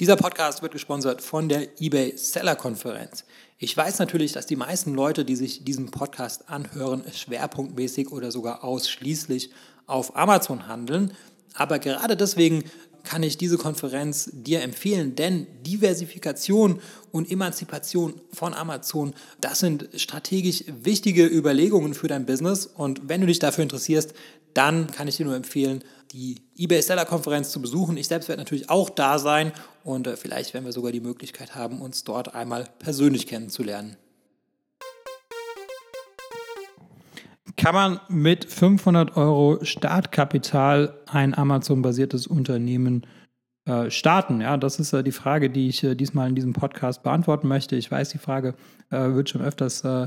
Dieser Podcast wird gesponsert von der eBay Seller Konferenz. Ich weiß natürlich, dass die meisten Leute, die sich diesen Podcast anhören, schwerpunktmäßig oder sogar ausschließlich auf Amazon handeln. Aber gerade deswegen kann ich diese Konferenz dir empfehlen, denn Diversifikation und Emanzipation von Amazon, das sind strategisch wichtige Überlegungen für dein Business. Und wenn du dich dafür interessierst, dann kann ich dir nur empfehlen, die eBay Seller Konferenz zu besuchen. Ich selbst werde natürlich auch da sein und äh, vielleicht werden wir sogar die Möglichkeit haben, uns dort einmal persönlich kennenzulernen. Kann man mit 500 Euro Startkapital ein Amazon-basiertes Unternehmen äh, starten? Ja, das ist äh, die Frage, die ich äh, diesmal in diesem Podcast beantworten möchte. Ich weiß, die Frage äh, wird schon öfters äh,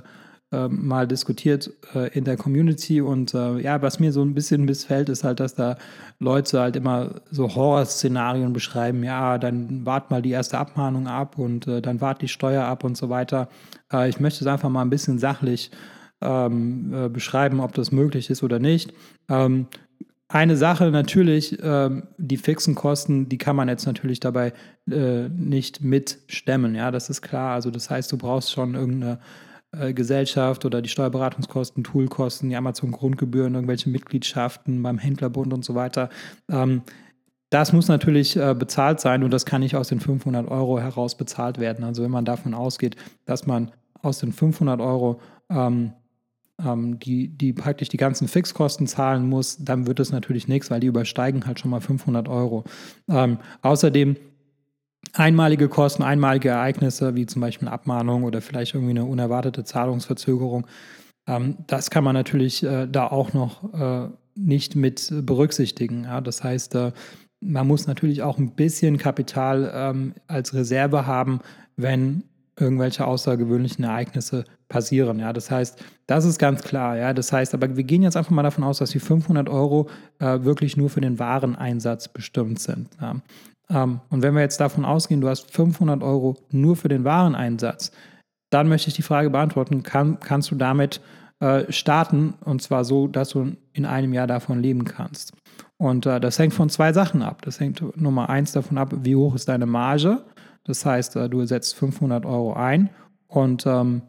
ähm, mal diskutiert äh, in der Community und äh, ja, was mir so ein bisschen missfällt, ist halt, dass da Leute halt immer so Horrorszenarien beschreiben, ja, dann wart mal die erste Abmahnung ab und äh, dann wart die Steuer ab und so weiter. Äh, ich möchte es einfach mal ein bisschen sachlich ähm, äh, beschreiben, ob das möglich ist oder nicht. Ähm, eine Sache natürlich, ähm, die fixen Kosten, die kann man jetzt natürlich dabei äh, nicht mitstemmen, ja, das ist klar. Also das heißt, du brauchst schon irgendeine äh, Gesellschaft oder die Steuerberatungskosten, Toolkosten, die Amazon-Grundgebühren, irgendwelche Mitgliedschaften beim Händlerbund und so weiter. Ähm, das muss natürlich äh, bezahlt sein und das kann nicht aus den 500 Euro heraus bezahlt werden. Also wenn man davon ausgeht, dass man aus den 500 Euro ähm, ähm, die, die praktisch die ganzen Fixkosten zahlen muss, dann wird es natürlich nichts, weil die übersteigen halt schon mal 500 Euro. Ähm, außerdem einmalige Kosten, einmalige Ereignisse, wie zum Beispiel eine Abmahnung oder vielleicht irgendwie eine unerwartete Zahlungsverzögerung. Ähm, das kann man natürlich äh, da auch noch äh, nicht mit berücksichtigen. Ja? Das heißt, äh, man muss natürlich auch ein bisschen Kapital ähm, als Reserve haben, wenn irgendwelche außergewöhnlichen Ereignisse passieren. Ja, das heißt, das ist ganz klar. Ja, das heißt, aber wir gehen jetzt einfach mal davon aus, dass die 500 Euro äh, wirklich nur für den Wareneinsatz bestimmt sind. Ja. Ähm, und wenn wir jetzt davon ausgehen, du hast 500 Euro nur für den Wareneinsatz, dann möchte ich die Frage beantworten, kann, kannst du damit äh, starten und zwar so, dass du in einem Jahr davon leben kannst. Und äh, das hängt von zwei Sachen ab. Das hängt Nummer eins davon ab, wie hoch ist deine Marge. Das heißt, äh, du setzt 500 Euro ein und ähm,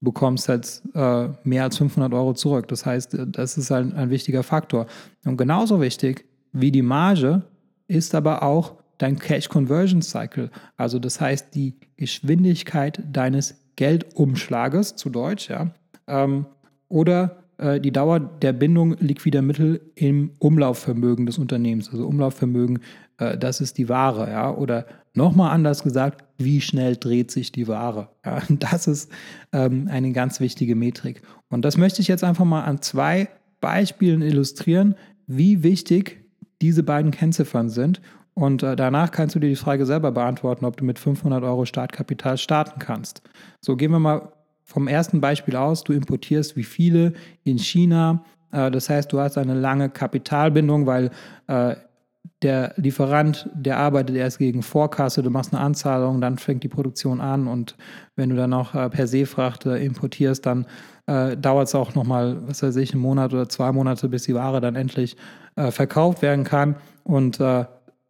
bekommst jetzt äh, mehr als 500 Euro zurück. Das heißt, äh, das ist ein, ein wichtiger Faktor. Und genauso wichtig wie die Marge ist aber auch dein Cash Conversion Cycle. Also das heißt die Geschwindigkeit deines Geldumschlages zu Deutsch, ja. Ähm, oder äh, die Dauer der Bindung liquider Mittel im Umlaufvermögen des Unternehmens. Also Umlaufvermögen, äh, das ist die Ware, ja. Oder nochmal anders gesagt, wie schnell dreht sich die Ware? Ja? Das ist ähm, eine ganz wichtige Metrik. Und das möchte ich jetzt einfach mal an zwei Beispielen illustrieren, wie wichtig diese beiden Kennziffern sind und äh, danach kannst du dir die Frage selber beantworten, ob du mit 500 Euro Startkapital starten kannst. So gehen wir mal vom ersten Beispiel aus. Du importierst wie viele in China. Äh, das heißt, du hast eine lange Kapitalbindung, weil äh, der Lieferant, der arbeitet erst gegen Vorkasse, du machst eine Anzahlung, dann fängt die Produktion an und wenn du dann noch äh, per Seefracht äh, importierst, dann äh, dauert es auch nochmal, was weiß ich, einen Monat oder zwei Monate, bis die Ware dann endlich äh, verkauft werden kann. Und äh,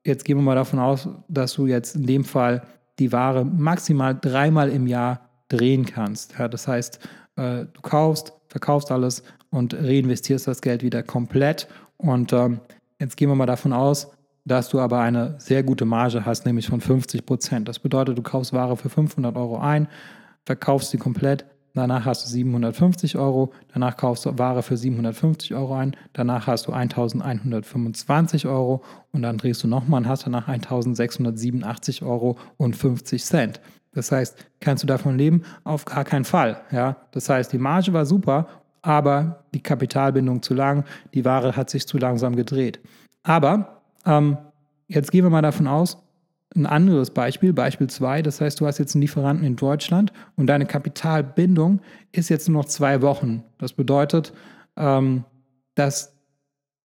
jetzt gehen wir mal davon aus, dass du jetzt in dem Fall die Ware maximal dreimal im Jahr drehen kannst. Ja, das heißt, äh, du kaufst, verkaufst alles und reinvestierst das Geld wieder komplett. Und ähm, jetzt gehen wir mal davon aus, dass du aber eine sehr gute Marge hast, nämlich von 50 Prozent. Das bedeutet, du kaufst Ware für 500 Euro ein, verkaufst sie komplett, danach hast du 750 Euro, danach kaufst du Ware für 750 Euro ein, danach hast du 1125 Euro und dann drehst du nochmal und hast danach 1687 Euro und 50 Cent. Das heißt, kannst du davon leben? Auf gar keinen Fall. Ja? Das heißt, die Marge war super, aber die Kapitalbindung zu lang, die Ware hat sich zu langsam gedreht. Aber ähm, jetzt gehen wir mal davon aus, ein anderes Beispiel, Beispiel 2, das heißt, du hast jetzt einen Lieferanten in Deutschland und deine Kapitalbindung ist jetzt nur noch zwei Wochen. Das bedeutet, ähm, dass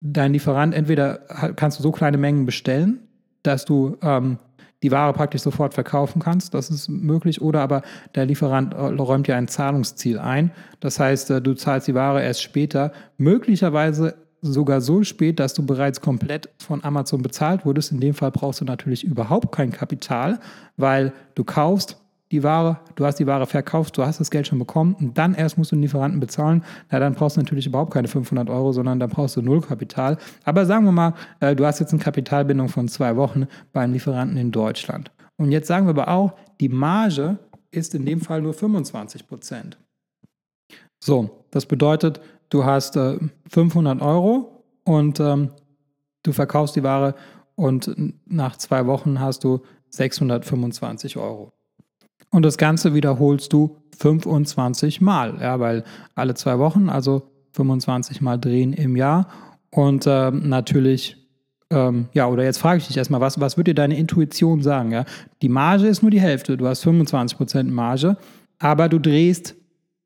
dein Lieferant entweder kannst du so kleine Mengen bestellen, dass du ähm, die Ware praktisch sofort verkaufen kannst, das ist möglich, oder aber der Lieferant äh, räumt dir ein Zahlungsziel ein. Das heißt, äh, du zahlst die Ware erst später, möglicherweise sogar so spät, dass du bereits komplett von Amazon bezahlt wurdest. In dem Fall brauchst du natürlich überhaupt kein Kapital, weil du kaufst die Ware, du hast die Ware verkauft, du hast das Geld schon bekommen und dann erst musst du den Lieferanten bezahlen. Na, dann brauchst du natürlich überhaupt keine 500 Euro, sondern dann brauchst du null Kapital. Aber sagen wir mal, äh, du hast jetzt eine Kapitalbindung von zwei Wochen beim Lieferanten in Deutschland. Und jetzt sagen wir aber auch, die Marge ist in dem Fall nur 25 Prozent. So, das bedeutet, du hast äh, 500 Euro und ähm, du verkaufst die Ware und nach zwei Wochen hast du 625 Euro. Und das Ganze wiederholst du 25 Mal, ja, weil alle zwei Wochen, also 25 Mal drehen im Jahr. Und äh, natürlich, ähm, ja, oder jetzt frage ich dich erstmal, was, was würde dir deine Intuition sagen? Ja? Die Marge ist nur die Hälfte, du hast 25% Marge, aber du drehst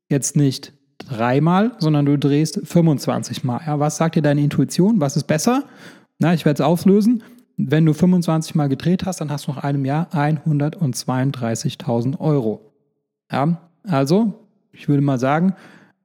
jetzt nicht dreimal, sondern du drehst 25 Mal. Ja? Was sagt dir deine Intuition? Was ist besser? Na, ich werde es auflösen. Wenn du 25 Mal gedreht hast, dann hast du nach einem Jahr 132.000 Euro. Ja, also, ich würde mal sagen,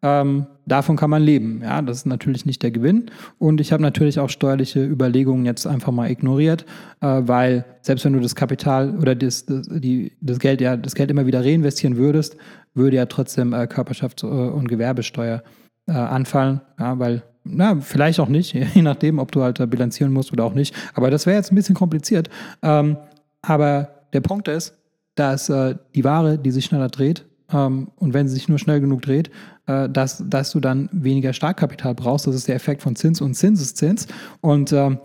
ähm, davon kann man leben. Ja, das ist natürlich nicht der Gewinn. Und ich habe natürlich auch steuerliche Überlegungen jetzt einfach mal ignoriert, äh, weil selbst wenn du das Kapital oder das, das, die, das Geld ja das Geld immer wieder reinvestieren würdest, würde ja trotzdem äh, Körperschafts- und Gewerbesteuer äh, anfallen, ja, weil na, vielleicht auch nicht, je nachdem, ob du halt bilanzieren musst oder auch nicht. Aber das wäre jetzt ein bisschen kompliziert. Ähm, aber der Punkt ist, dass äh, die Ware, die sich schneller dreht, ähm, und wenn sie sich nur schnell genug dreht, äh, dass, dass du dann weniger Startkapital brauchst. Das ist der Effekt von Zins und Zinseszins. Und, ähm,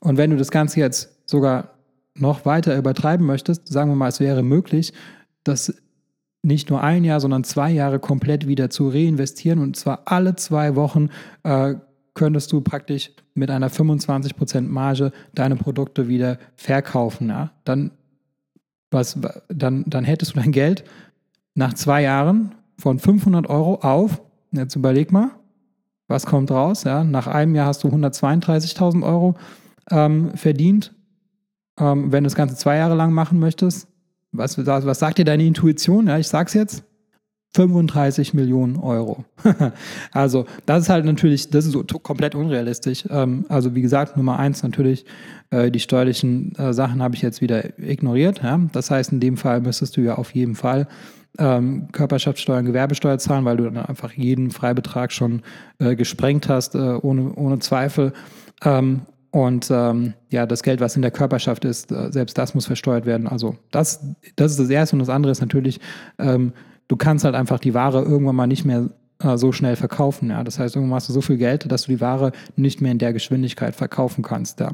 und wenn du das Ganze jetzt sogar noch weiter übertreiben möchtest, sagen wir mal, es wäre möglich, dass nicht nur ein Jahr, sondern zwei Jahre komplett wieder zu reinvestieren und zwar alle zwei Wochen äh, könntest du praktisch mit einer 25% Marge deine Produkte wieder verkaufen. Ja? Dann, was, dann, dann hättest du dein Geld nach zwei Jahren von 500 Euro auf, jetzt überleg mal, was kommt raus? Ja? Nach einem Jahr hast du 132.000 Euro ähm, verdient. Ähm, wenn du das Ganze zwei Jahre lang machen möchtest, was, was sagt dir deine Intuition? Ja, ich sag's jetzt. 35 Millionen Euro. also, das ist halt natürlich, das ist so komplett unrealistisch. Ähm, also, wie gesagt, Nummer eins natürlich, äh, die steuerlichen äh, Sachen habe ich jetzt wieder ignoriert. Ja? Das heißt, in dem Fall müsstest du ja auf jeden Fall ähm, Körperschaftssteuer und Gewerbesteuer zahlen, weil du dann einfach jeden Freibetrag schon äh, gesprengt hast, äh, ohne, ohne Zweifel. Ähm, und ähm, ja, das Geld, was in der Körperschaft ist, äh, selbst das muss versteuert werden. Also das, das ist das Erste. Und das andere ist natürlich, ähm, du kannst halt einfach die Ware irgendwann mal nicht mehr äh, so schnell verkaufen. Ja? Das heißt, irgendwann hast du so viel Geld, dass du die Ware nicht mehr in der Geschwindigkeit verkaufen kannst. Ja?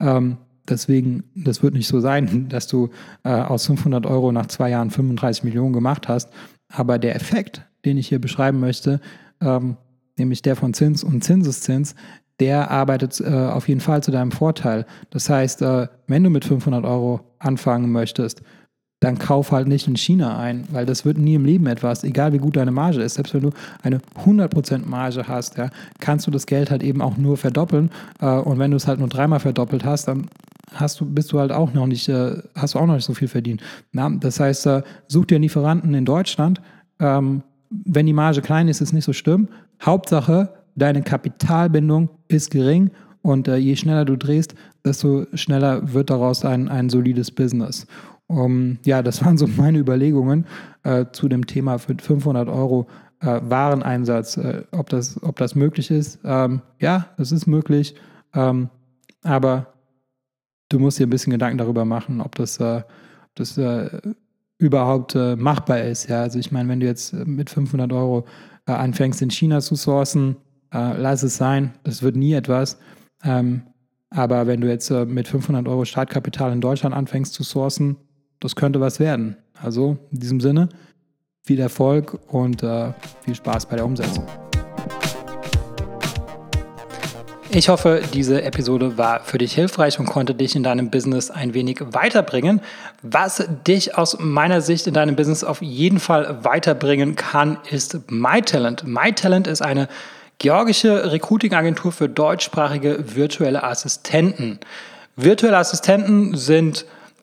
Ähm, deswegen, das wird nicht so sein, dass du äh, aus 500 Euro nach zwei Jahren 35 Millionen gemacht hast. Aber der Effekt, den ich hier beschreiben möchte, ähm, nämlich der von Zins und Zinseszins, der arbeitet äh, auf jeden Fall zu deinem Vorteil. Das heißt, äh, wenn du mit 500 Euro anfangen möchtest, dann kauf halt nicht in China ein, weil das wird nie im Leben etwas, egal wie gut deine Marge ist. Selbst wenn du eine 100% Marge hast, ja, kannst du das Geld halt eben auch nur verdoppeln. Äh, und wenn du es halt nur dreimal verdoppelt hast, dann hast du, bist du halt auch noch nicht, äh, hast du auch noch nicht so viel verdient. Na, das heißt, äh, such dir einen Lieferanten in Deutschland. Ähm, wenn die Marge klein ist, ist nicht so schlimm. Hauptsache, deine Kapitalbindung ist gering und je schneller du drehst, desto schneller wird daraus ein, ein solides Business. Um, ja, das waren so meine Überlegungen äh, zu dem Thema für 500 Euro äh, Wareneinsatz, äh, ob, das, ob das möglich ist. Ähm, ja, es ist möglich, ähm, aber du musst dir ein bisschen Gedanken darüber machen, ob das, äh, ob das äh, überhaupt äh, machbar ist. Ja, also ich meine, wenn du jetzt mit 500 Euro anfängst in China zu sourcen, lass es sein, das wird nie etwas. Ähm, aber wenn du jetzt mit 500 Euro Startkapital in Deutschland anfängst zu sourcen, das könnte was werden. Also in diesem Sinne, viel Erfolg und äh, viel Spaß bei der Umsetzung. Ich hoffe, diese Episode war für dich hilfreich und konnte dich in deinem Business ein wenig weiterbringen. Was dich aus meiner Sicht in deinem Business auf jeden Fall weiterbringen kann, ist MyTalent. MyTalent ist eine Georgische Recruiting-Agentur für deutschsprachige virtuelle Assistenten. Virtuelle Assistenten sind